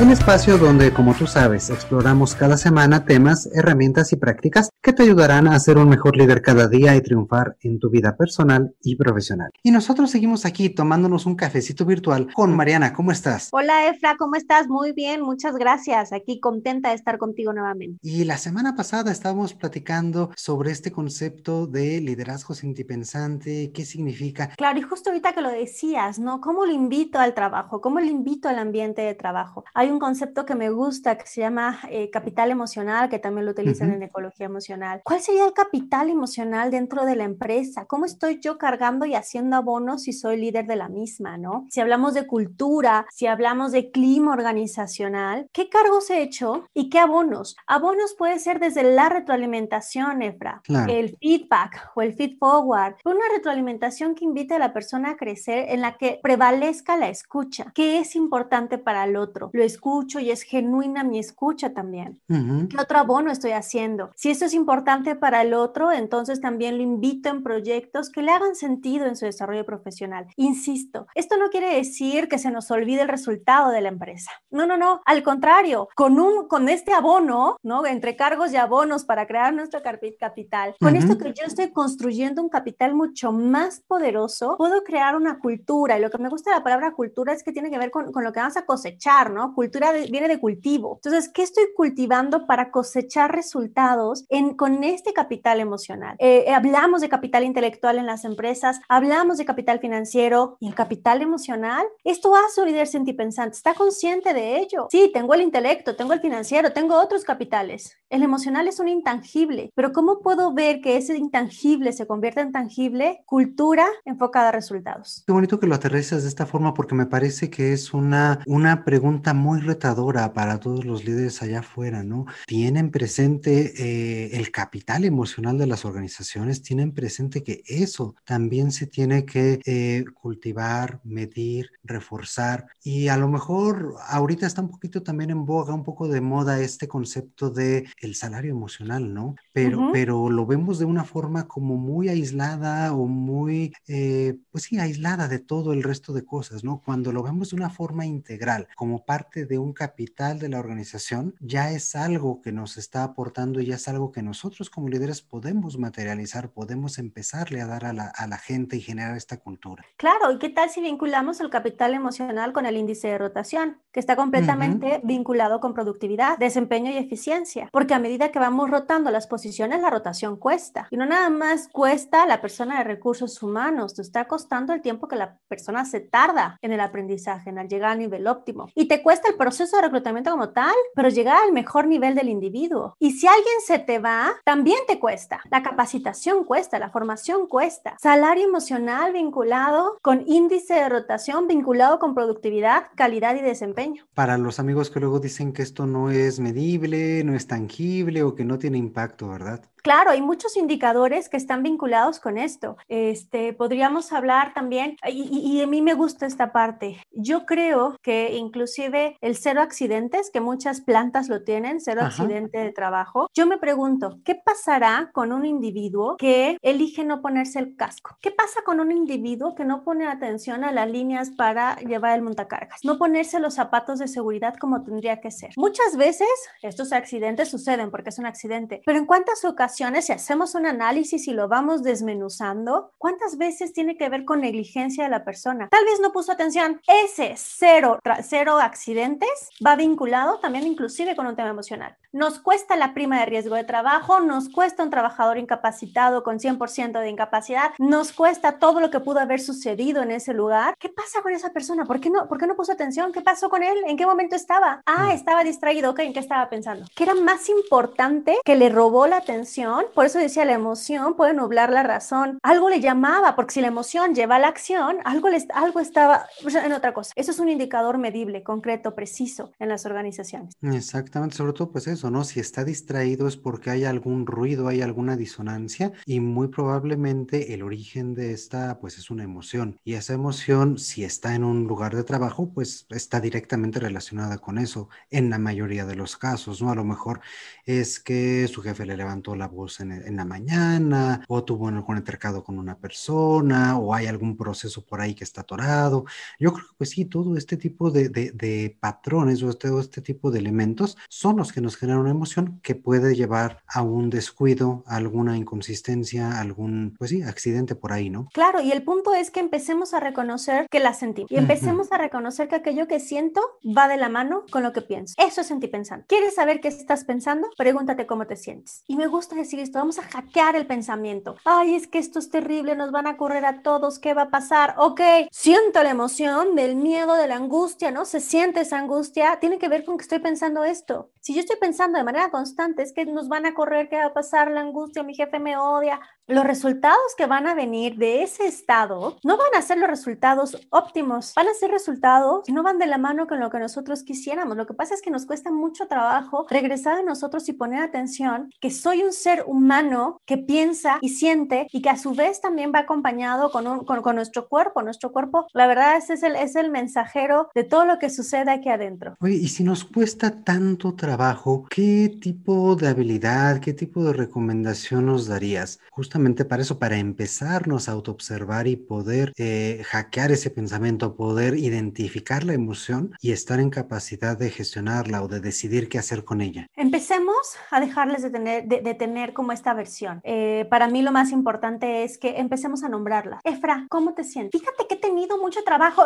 un espacio donde, como tú sabes, exploramos cada semana temas, herramientas y prácticas que te ayudarán a ser un mejor líder cada día y triunfar en tu vida personal y profesional. Y nosotros seguimos aquí tomándonos un cafecito virtual con Mariana. ¿Cómo estás? Hola Efra, ¿cómo estás? Muy bien, muchas gracias. Aquí contenta de estar contigo nuevamente. Y la semana pasada estábamos platicando sobre este concepto de liderazgo sentipensante, qué significa. Claro, y justo ahorita que lo decías, ¿no? ¿Cómo lo invito al trabajo? ¿Cómo lo invito al ambiente de trabajo? Hay un concepto que me gusta que se llama eh, capital emocional, que también lo utilizan en ecología emocional. ¿Cuál sería el capital emocional dentro de la empresa? ¿Cómo estoy yo cargando y haciendo abonos si soy líder de la misma, no? Si hablamos de cultura, si hablamos de clima organizacional, ¿qué cargos he hecho y qué abonos? Abonos puede ser desde la retroalimentación, Efra, el feedback o el feed forward, una retroalimentación que invite a la persona a crecer en la que prevalezca la escucha, ¿Qué es importante para el otro. Lo escucho y es genuina mi escucha también. ¿Qué otro abono estoy haciendo? Si esto es importante para el otro, entonces también lo invito en proyectos que le hagan sentido en su desarrollo profesional. Insisto, esto no quiere decir que se nos olvide el resultado de la empresa. No, no, no. Al contrario, con, un, con este abono, ¿no? Entre cargos y abonos para crear nuestro capital, con esto que yo estoy construyendo un capital mucho más poderoso, puedo crear una cultura. Y lo que me gusta de la palabra cultura es que tiene que ver con, con lo que vamos a cosechar, ¿no? cultura viene de cultivo. Entonces, ¿qué estoy cultivando para cosechar resultados en, con este capital emocional? Eh, eh, hablamos de capital intelectual en las empresas, hablamos de capital financiero y el capital emocional. Esto hace un líder sentipensante, está consciente de ello. Sí, tengo el intelecto, tengo el financiero, tengo otros capitales. El emocional es un intangible, pero ¿cómo puedo ver que ese intangible se convierta en tangible? Cultura enfocada a resultados. Qué bonito que lo aterrizas de esta forma porque me parece que es una, una pregunta muy muy retadora para todos los líderes allá afuera, ¿no? Tienen presente eh, el capital emocional de las organizaciones, tienen presente que eso también se tiene que eh, cultivar, medir, reforzar y a lo mejor ahorita está un poquito también en boga, un poco de moda este concepto de el salario emocional, ¿no? Pero, pero lo vemos de una forma como muy aislada o muy, eh, pues sí, aislada de todo el resto de cosas, ¿no? Cuando lo vemos de una forma integral, como parte de un capital de la organización, ya es algo que nos está aportando y ya es algo que nosotros como líderes podemos materializar, podemos empezarle a dar a la, a la gente y generar esta cultura. Claro, ¿y qué tal si vinculamos el capital emocional con el índice de rotación, que está completamente vinculado con productividad, desempeño y eficiencia? Porque a medida que vamos rotando las posiciones, la rotación cuesta. Y no nada más cuesta a la persona de recursos humanos, te está costando el tiempo que la persona se tarda en el aprendizaje, en el llegar al nivel óptimo. Y te cuesta el proceso de reclutamiento como tal, pero llegar al mejor nivel del individuo. Y si alguien se te va, también te cuesta. La capacitación cuesta, la formación cuesta. Salario emocional vinculado con índice de rotación, vinculado con productividad, calidad y desempeño. Para los amigos que luego dicen que esto no es medible, no es tangible o que no tiene impacto, ¿verdad? Claro, hay muchos indicadores que están vinculados con esto. Este, podríamos hablar también, y, a mí me gusta esta parte. Yo creo que inclusive el cero accidentes, que muchas plantas lo tienen, cero accidente de trabajo. Yo me pregunto, ¿qué pasará con un individuo que elige no ponerse el casco? ¿Qué pasa con un individuo que no pone atención a las líneas para llevar el montacargas? No ponerse los zapatos de seguridad como tendría que ser. Muchas veces estos accidentes suceden porque es un accidente, pero ¿en cuántas ocasiones si hacemos un análisis y lo vamos desmenuzando, ¿cuántas veces tiene que ver con negligencia de la persona? Tal vez no puso atención. Ese cero, cero accidentes va vinculado también inclusive con un tema emocional. Nos cuesta la prima de riesgo de trabajo, nos cuesta un trabajador incapacitado con 100% de incapacidad, nos cuesta todo lo que pudo haber sucedido en ese lugar. ¿Qué pasa con esa persona? ¿Por qué no, por qué no puso atención? ¿Qué pasó con él? ¿En qué momento estaba? Ah, mm. estaba distraído. Ok, ¿en qué estaba pensando? ¿Qué era más importante que le robó la atención? Por eso decía la emoción puede nublar la razón. Algo le llamaba, porque si la emoción lleva a la acción, algo, le, algo estaba en otra cosa. Eso es un indicador medible, concreto, preciso en las organizaciones. Exactamente, sobre todo pues eso, ¿no? Si está distraído es porque hay algún ruido, hay alguna disonancia y muy probablemente el origen de esta pues es una emoción y esa emoción si está en un lugar de trabajo pues está directamente relacionada con eso en la mayoría de los casos, ¿no? A lo mejor es que su jefe le levantó la voz en, la mañana, o tuvo algún altercado con una persona, o hay algún proceso por ahí que está atorado. Yo creo que pues sí, todo este tipo de, de, patrones o todo este tipo de elementos son los que nos generan una emoción que puede llevar a un descuido, a alguna inconsistencia, algún, pues sí, accidente por ahí, ¿no? Claro, y el punto es que empecemos a reconocer que la sentimos y empecemos a reconocer que aquello que siento va de la mano con lo que pienso. Eso es sentir pensando. ¿Quieres saber qué estás pensando? Pregúntate cómo te sientes. Y me gusta decir esto, vamos a hackear el pensamiento. Ay, es que esto es terrible, nos van a correr a todos, ¿qué va a pasar? Ok, siento la emoción del miedo, de la angustia, ¿no? Se siente esa angustia, tiene que ver con que estoy pensando esto. Si yo estoy pensando de manera constante, es que nos van a correr, ¿qué va a pasar? La angustia, mi jefe me odia. Los resultados que van a venir de ese estado no van a ser los resultados óptimos, van a ser resultados que no van de la mano con lo que nosotros quisiéramos. Lo que pasa es que nos cuesta mucho trabajo regresar a nosotros y poner atención que soy un ser humano que piensa y siente y que a su vez también va acompañado con, con, nuestro cuerpo. Nuestro cuerpo, la verdad, ese es el, es el mensajero de todo lo que sucede aquí adentro. Oye, y si nos cuesta tanto trabajo, ¿qué tipo de habilidad, qué tipo de recomendación nos darías? Justamente para eso, para empezarnos a autoobservar y poder eh, hackear ese pensamiento, poder identificar la emoción y estar en capacidad de gestionarla o de decidir qué hacer con ella. Empecemos a dejarles de tener, de, tener como esta versión. Eh, para mí lo más importante es que empecemos a nombrarla. Efra, ¿cómo te sientes? Fíjate que he tenido mucho trabajo.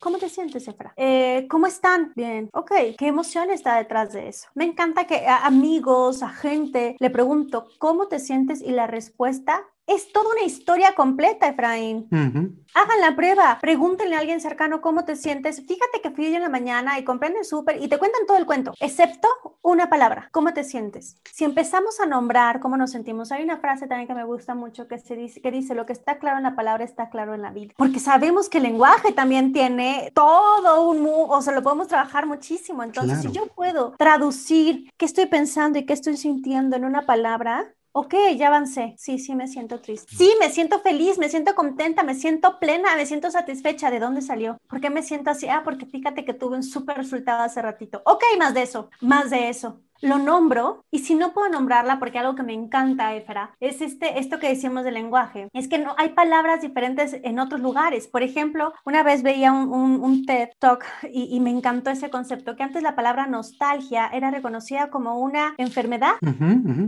¿Cómo te sientes, Efra? Eh, ¿Cómo están? Bien. Ok, ¿qué emoción está detrás de eso? Me encanta que a amigos, a gente, le pregunto, ¿cómo te sientes? Y la respuesta es toda una historia completa, Efraín. Hagan la prueba, pregúntenle a alguien cercano cómo te sientes. Fíjate que fui yo en la mañana y compré el súper y te cuentan todo el cuento, excepto una palabra, ¿cómo te sientes? Si empezamos a nombrar cómo nos sentimos, hay una frase también que me gusta mucho que, se dice, que dice, lo que está claro en la palabra está claro en la vida. Porque sabemos que el lenguaje también tiene todo un, o sea, lo podemos trabajar muchísimo. Entonces, si yo puedo traducir qué estoy pensando y qué estoy sintiendo en una palabra, Ok, ya avancé. Sí, sí, me siento triste. Sí, me siento feliz, me siento contenta, me siento plena, me siento satisfecha. ¿De dónde salió? ¿Por qué me siento así? Ah, porque fíjate que tuve un súper resultado hace ratito. Ok, más de eso, más de eso lo nombro y si no puedo nombrarla, porque algo que me encanta, Efra, es este, esto que decíamos del lenguaje, es que no hay palabras diferentes en otros lugares. Por ejemplo, una vez veía un, un, TED Talk y, me encantó ese concepto, que antes la palabra nostalgia era reconocida como una enfermedad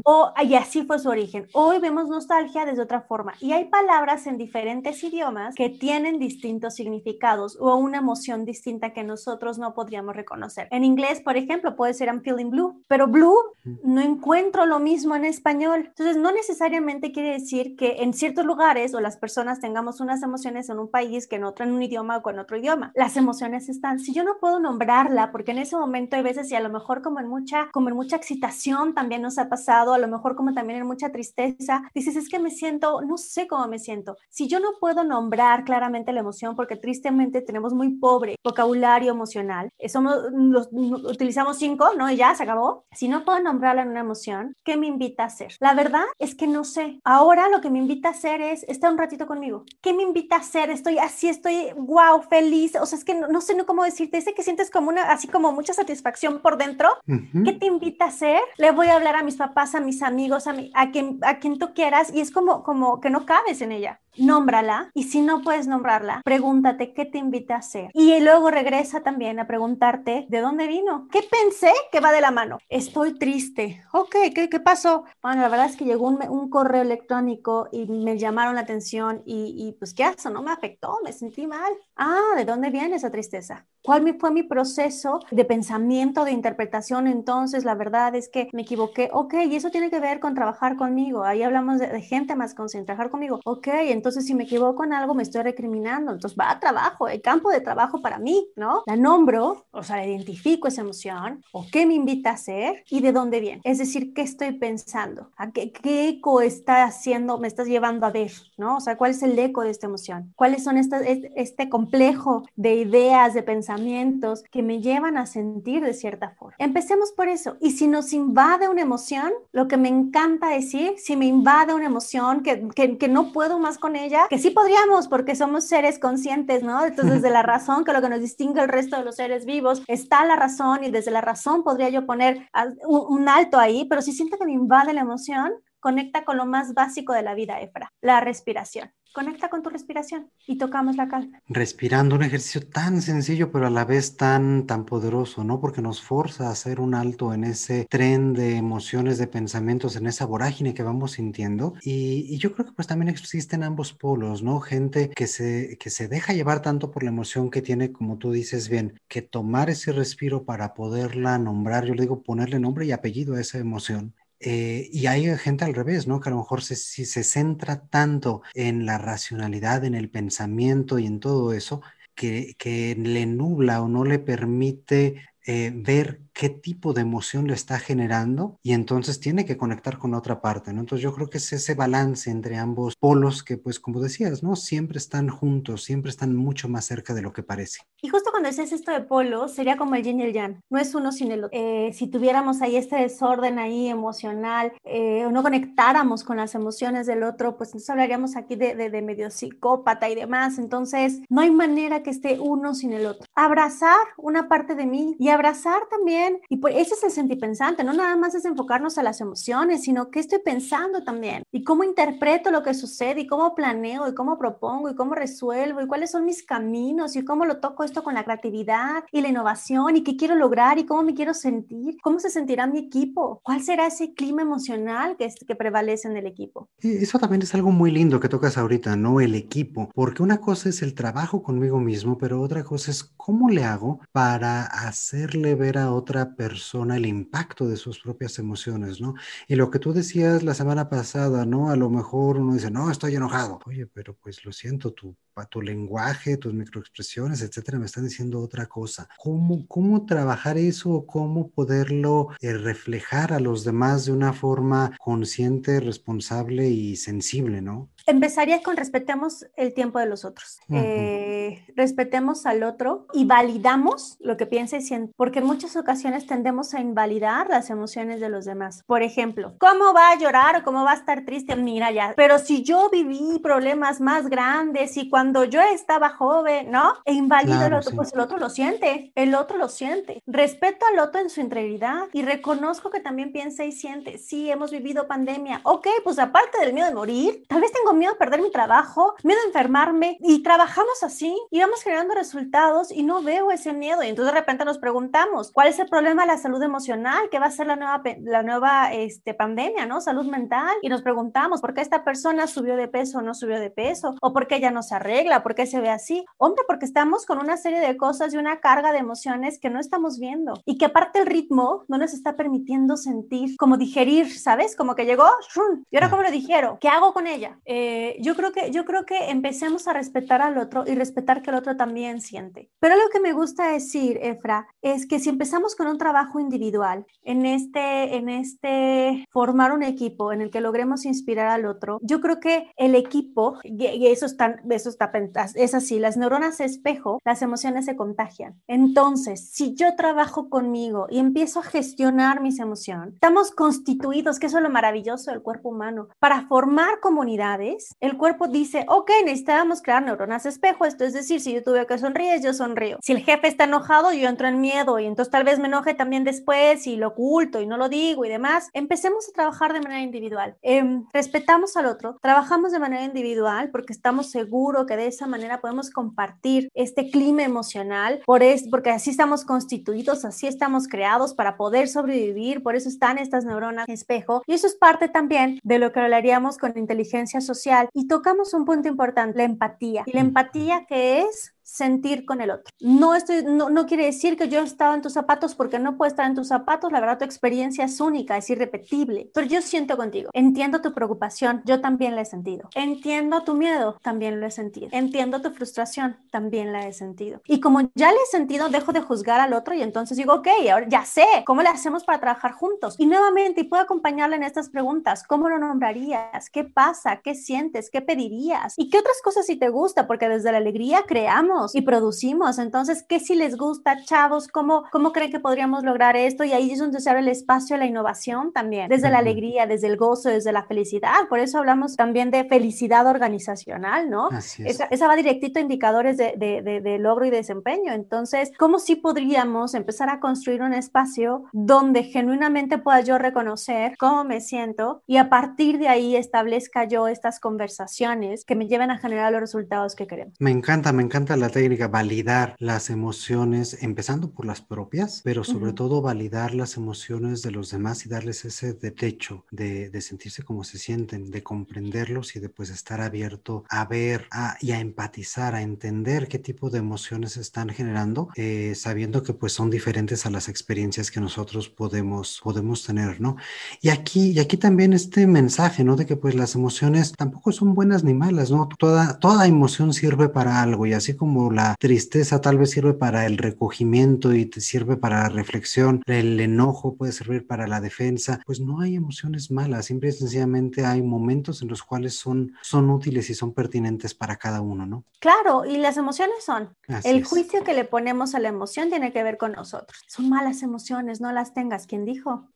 o y así fue su origen. Hoy vemos nostalgia desde otra forma y hay palabras en diferentes idiomas que tienen distintos significados o una emoción distinta que nosotros no podríamos reconocer. En inglés, por ejemplo, puede ser I'm feeling blue, pero blue no encuentro lo mismo en español. Entonces, no necesariamente quiere decir que en ciertos lugares o las personas tengamos unas emociones en un país que en otro, en un idioma o en otro idioma. Las emociones están. Si yo no puedo nombrarla, porque en ese momento hay veces y a lo mejor como en mucha, como en mucha excitación también nos ha pasado, a lo mejor como también en mucha tristeza, dices, es que me siento, no sé cómo me siento. Si yo no puedo nombrar claramente la emoción, porque tristemente tenemos muy pobre vocabulario emocional, eh, somos, los, utilizamos cinco, ¿no? Y ya se acabó si no puedo nombrarla en una emoción, ¿qué me invita a hacer? La verdad es que no sé. Ahora lo que me invita a hacer es estar un ratito conmigo. ¿Qué me invita a hacer? Estoy así, estoy wow, feliz. O sea, es que no, sé no cómo decirte. Ese que sientes como una, así como mucha satisfacción por dentro. ¿Qué te invita a hacer? Le voy a hablar a mis papás, a mis amigos, a, mi, a, quien, a quien tú quieras y es como, como que no cabes en ella nómbrala y si no puedes nombrarla, pregúntate qué te invita a hacer. Y luego regresa también a preguntarte de dónde vino. ¿Qué pensé que va de la mano? Estoy triste. Ok, ¿qué, qué pasó? Bueno, la verdad es que llegó un, un correo electrónico y me llamaron la atención y, y pues qué no me afectó, me sentí mal. Ah, ¿de dónde viene esa tristeza? ¿Cuál fue mi proceso de pensamiento, de interpretación? Entonces, la verdad es que me equivoqué. Ok, y eso tiene que ver con trabajar conmigo. Ahí hablamos de, gente más consciente, trabajar conmigo. Ok, entonces si me equivoco en algo, me estoy recriminando. Entonces va a trabajo, el campo de trabajo para mí, ¿no? La nombro, o sea, la identifico esa emoción, o qué me invita a hacer y de dónde viene. Es decir, qué estoy pensando, a qué, qué eco está haciendo, me estás llevando a ver, ¿no? O sea, cuál es el eco de esta emoción, cuáles son estas, este complejo de ideas, de pensamientos que me llevan a sentir de cierta forma. Empecemos por eso. Y si nos invade una emoción, lo que me encanta decir, si me invade una emoción que, que, que no puedo más con ella, que sí podríamos porque somos seres conscientes, ¿no? Entonces, desde la razón, que lo que nos distingue el resto de los seres vivos, está la razón y desde la razón podría yo poner un alto ahí, pero si siento que me invade la emoción, conecta con lo más básico de la vida, Efra, la respiración. Conecta con tu respiración y tocamos la calma. Respirando, un ejercicio tan sencillo, pero a la vez tan, tan poderoso, ¿no? Porque nos forza a hacer un alto en ese tren de emociones, de pensamientos, en esa vorágine que vamos sintiendo. Y, y, yo creo que pues también existen ambos polos, ¿no? Gente que se, que se deja llevar tanto por la emoción que tiene, como tú dices bien, que tomar ese respiro para poderla nombrar, yo le digo ponerle nombre y apellido a esa emoción eh, y hay gente al revés, ¿no? Que a lo mejor si se centra tanto en la racionalidad, en el pensamiento y en todo eso, que, que le nubla o no le permite eh, ver qué tipo de emoción le está generando y entonces tiene que conectar con otra parte, ¿no? Entonces yo creo que es ese balance entre ambos polos que, pues como decías, ¿no? Siempre están juntos, siempre están mucho más cerca de lo que parece. Y justo cuando dices esto de polos, sería como el yin y el yang, no es uno sin el otro. Eh, si tuviéramos ahí este desorden ahí emocional eh, o no conectáramos con las emociones del otro, pues entonces hablaríamos aquí de, de, de medio psicópata y demás. Entonces no hay manera que esté uno sin el otro. Abrazar una parte de mí y abrazar también, y pues ese es el sentipensante, no nada más es enfocarnos a las emociones, sino qué estoy pensando también, y cómo interpreto lo que sucede, y cómo planeo, y cómo propongo, y cómo resuelvo, y cuáles son mis caminos, y cómo lo toco esto con la creatividad y la innovación, y qué quiero lograr, y cómo me quiero sentir, cómo se sentirá mi equipo, cuál será ese clima emocional que, que prevalece en el equipo. Eso también es algo muy lindo que tocas ahorita, ¿no? El equipo, porque una cosa es el trabajo conmigo mismo, pero otra cosa es cómo le hago para hacer hacerle ver a otra persona el impacto de sus propias emociones, ¿no? Y lo que tú decías la semana pasada, ¿no? A lo mejor uno dice, no, estoy enojado. Oye, pero pues lo siento, tu, tu lenguaje, tus microexpresiones, etcétera, me están diciendo otra cosa. ¿Cómo, cómo trabajar eso? ¿Cómo poderlo eh, reflejar a los demás de una forma consciente, responsable y sensible, ¿no? Empezaría con respetemos el tiempo de los otros. eh, respetemos al otro y validamos lo que piensa y siente porque en muchas ocasiones tendemos a invalidar las emociones de los demás. Por ejemplo, ¿cómo va a llorar o cómo va a estar triste? Mira ya, pero si yo viví problemas más grandes y cuando yo estaba joven, ¿no? E invalido claro, el otro, sí. pues el otro lo siente, el otro lo siente. Respeto al otro en su integridad y reconozco que también piensa y siente. Sí, hemos vivido pandemia. Ok, pues aparte del miedo de morir, tal vez tengo miedo a perder mi trabajo, miedo a enfermarme y trabajamos así y vamos generando resultados y no veo ese miedo y entonces de repente nos preguntamos ¿cuál es el problema de la salud emocional? ¿Qué va a ser la nueva, la nueva este, pandemia, ¿no? Salud mental. Y nos preguntamos, ¿por qué esta persona subió de peso o no subió de peso? ¿O por qué ella no se arregla? ¿Por qué se ve así? Hombre, porque estamos con una serie de cosas y una carga de emociones que no estamos viendo y que aparte el ritmo no nos está permitiendo sentir, como digerir, ¿sabes? Como que llegó, ¡shun! y ahora cómo lo dijeron, ¿qué hago con ella? Eh, yo, creo que, yo creo que empecemos a respetar al otro y respetar que el otro también siente. Pero lo que me gusta decir, Efra, es que si empezamos con un trabajo individual, en este, en este formar un equipo en el que logremos inspirar al otro, yo creo que el equipo, y eso está, eso está, es así, las neuronas espejo, las emociones se contagian. Entonces, si yo trabajo conmigo y empiezo a gestionar mis emociones, estamos constituidos, que eso es lo maravilloso del cuerpo humano, para formar comunidades, el cuerpo dice, ok, necesitábamos crear neuronas espejo, esto es decir, si yo tuve que sonreír, yo sonrío. Si el jefe está enojado, yo entro en miedo y entonces tal vez me enoje también después y lo oculto y no lo digo y demás. Empecemos a trabajar de manera individual. Eh, respetamos al otro, trabajamos de manera individual porque estamos seguros que de esa manera podemos compartir este clima emocional, por es, porque así estamos constituidos, así estamos creados para poder sobrevivir, por eso están estas neuronas espejo y eso es parte también de lo que hablaríamos con inteligencia social y tocamos un punto importante, la empatía. Y la empatía que es sentir con el otro. No, estoy, no, no quiere decir que yo he estado en tus zapatos porque no puedo estar en tus zapatos. La verdad, tu experiencia es única, es irrepetible. Pero yo siento contigo. Entiendo tu preocupación. Yo también la he sentido. Entiendo tu miedo. También lo he sentido. Entiendo tu frustración. También la he sentido. Y como ya la he sentido, dejo de juzgar al otro y entonces digo, ok, ahora ya sé cómo le hacemos para trabajar juntos. Y nuevamente, y puedo acompañarle en estas preguntas. ¿Cómo lo nombrarías? ¿Qué pasa? ¿Qué sientes? ¿Qué pedirías? ¿Y qué otras cosas si te gusta? Porque desde la alegría creamos y producimos. Entonces, ¿qué si les gusta, chavos? ¿Cómo, cómo creen que podríamos lograr esto? Y ahí es donde se abre el espacio a la innovación también, desde la alegría, desde el gozo, desde la felicidad. Por eso hablamos también de felicidad organizacional, ¿no? Esa, esa, va directito a indicadores de, de, de, logro y desempeño. Entonces, ¿cómo sí podríamos empezar a construir un espacio donde genuinamente pueda yo reconocer cómo me siento y a partir de ahí establezca yo estas conversaciones que me lleven a generar los resultados que queremos? Me encanta, me encanta la técnica, validar las emociones, empezando por las propias, pero sobre todo validar las emociones de los demás y darles ese derecho de, de sentirse como se sienten, de comprenderlos y de pues estar abierto a ver y a empatizar, a entender qué tipo de emociones están generando, eh, sabiendo que pues son diferentes a las experiencias que nosotros podemos, podemos tener, ¿no? Y aquí, y aquí también este mensaje, ¿no? De que pues las emociones tampoco son buenas ni malas, ¿no? Toda, toda emoción sirve para algo y así como la tristeza tal vez sirve para el recogimiento y te sirve para la reflexión, el enojo puede servir para la defensa, pues no hay emociones malas, simple y sencillamente hay momentos en los cuales son, son útiles y son pertinentes para cada uno, ¿no? Claro, y las emociones son. el juicio que le ponemos a la emoción tiene que ver con nosotros. Son malas emociones, no las tengas. ¿Quién dijo?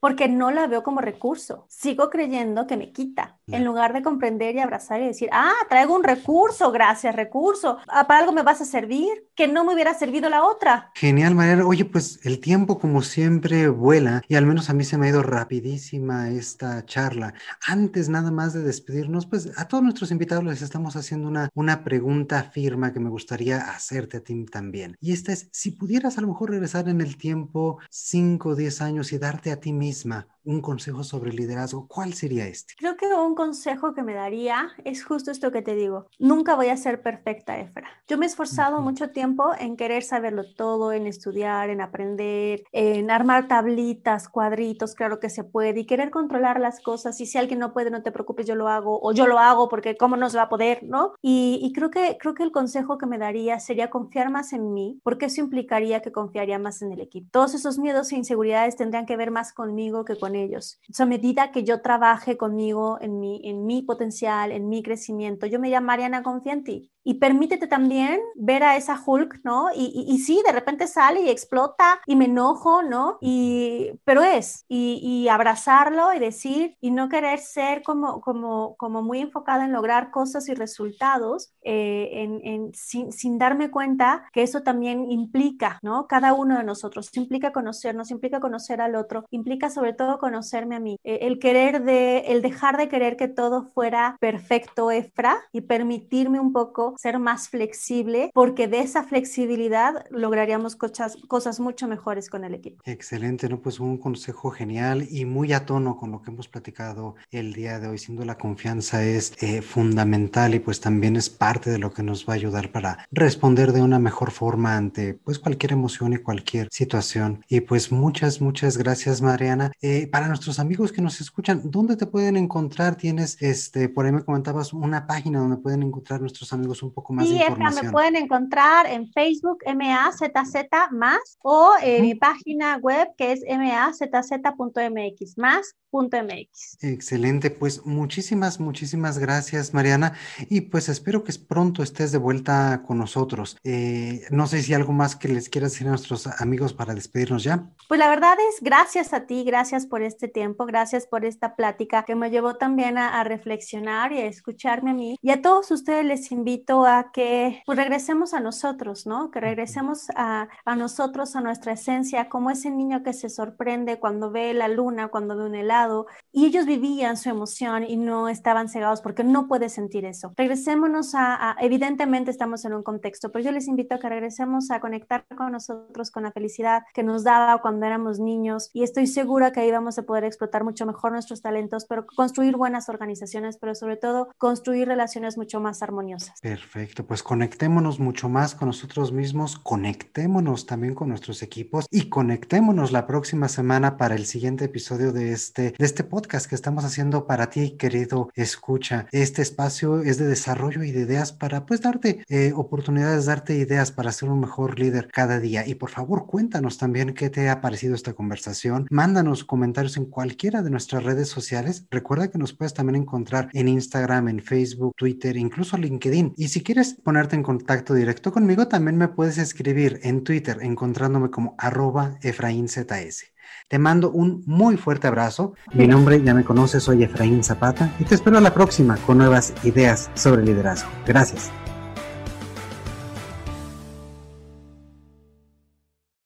Porque no la veo como recurso. Sigo creyendo que me quita, en lugar de comprender y abrazar y decir, ah, traigo un recurso, gracias, recurso. Ah, para algo me vas a servir, que no me hubiera servido la otra. Genial, Mariana. Oye, pues el tiempo como siempre vuela y al menos a mí se me ha ido rapidísima esta charla. Antes nada más de despedirnos, pues a todos nuestros invitados les estamos haciendo una, una pregunta firma que me gustaría hacerte a ti también. Y esta es, si pudieras a lo mejor regresar en el tiempo 5 o 10 años y darte a ti misma un consejo sobre liderazgo, ¿cuál sería este? Creo que un consejo que me daría es justo esto que te digo. Nunca voy a ser perfecta, Efra. Yo me he esforzado mucho tiempo en querer saberlo todo, en estudiar, en aprender, en armar tablitas, cuadritos, claro que se puede, y querer controlar las cosas. Y si alguien no puede, no te preocupes, yo lo hago, o yo lo hago porque cómo no se va a poder, ¿no? Y, y creo, que, creo que el consejo que me daría sería confiar más en mí, porque eso implicaría que confiaría más en el equipo. Todos esos miedos e inseguridades tendrían que ver más conmigo que con ellos. a medida que yo trabaje conmigo en mi, en mi potencial, en mi crecimiento, yo me llamaría Mariana, confía en ti y permítete también ver a esa Hulk, ¿no? Y, y, sí, de repente sale y explota y me enojo, ¿no? Y, pero es, y, y, abrazarlo y decir, y no querer ser como, como, como muy enfocada en lograr cosas y resultados, eh, en, en, sin, sin, darme cuenta que eso también implica, ¿no? Cada uno de nosotros, implica conocernos, implica conocer al otro, implica sobre todo conocerme a mí, eh, el querer de, el dejar de querer que todo fuera perfecto, Efra, y permitirme un poco ser más flexible, porque de esa flexibilidad lograríamos cosas, cosas mucho mejores con el equipo. Excelente, ¿no? Pues un consejo genial y muy a tono con lo que hemos platicado el día de hoy. Siendo la confianza es eh, fundamental y pues también es parte de lo que nos va a ayudar para responder de una mejor forma ante pues cualquier emoción y cualquier situación. Y pues muchas, muchas gracias, Mariana. Eh, para nuestros amigos que nos escuchan, ¿dónde te pueden encontrar? Tienes, este, por ahí me comentabas una página donde pueden encontrar nuestros amigos un poco más de información. me pueden encontrar en Facebook MAZZ más o en mi página web que es mazz.mx más .mx. Excelente, pues muchísimas, muchísimas gracias Mariana y pues espero que pronto estés de vuelta con nosotros. Eh, no sé si algo más que les quieras decir a nuestros amigos para despedirnos ya. Pues la verdad es gracias a ti, gracias por este tiempo, gracias por esta plática que me llevó también a, reflexionar y a escucharme a mí. Y a todos ustedes les invito a que pues, regresemos a nosotros, ¿no? Que regresemos a, a nosotros, a nuestra esencia, como ese niño que se sorprende cuando ve la luna, cuando ve un helado y ellos vivían su emoción y no estaban cegados porque no puedes sentir eso. Regresémonos a, evidentemente estamos en un contexto, pero yo les invito a que regresemos a conectar con nosotros, con la felicidad que nos daba cuando éramos niños y estoy segura que ahí vamos a poder explotar mucho mejor nuestros talentos, pero construir buenas organizaciones, pero sobre todo construir relaciones mucho más armoniosas. Perfecto, pues conectémonos mucho más con nosotros mismos, conectémonos también con nuestros equipos y conectémonos la próxima semana para el siguiente episodio de este de, este podcast que estamos haciendo para ti, querido escucha. Este espacio es de desarrollo y de ideas para pues darte eh, oportunidades, darte ideas para ser un mejor líder cada día. Y por favor, cuéntanos también qué te ha parecido esta conversación. Mándanos comentarios en cualquiera de nuestras redes sociales. Recuerda que nos puedes también encontrar en Instagram, en Facebook, Twitter, incluso LinkedIn. Y si quieres ponerte en contacto directo conmigo, también me puedes escribir en Twitter encontrándome como arroba EfraínZS. Te mando un muy fuerte abrazo. Mi nombre ya me conoces, soy Efraín Zapata y te espero a la próxima con nuevas ideas sobre liderazgo. Gracias.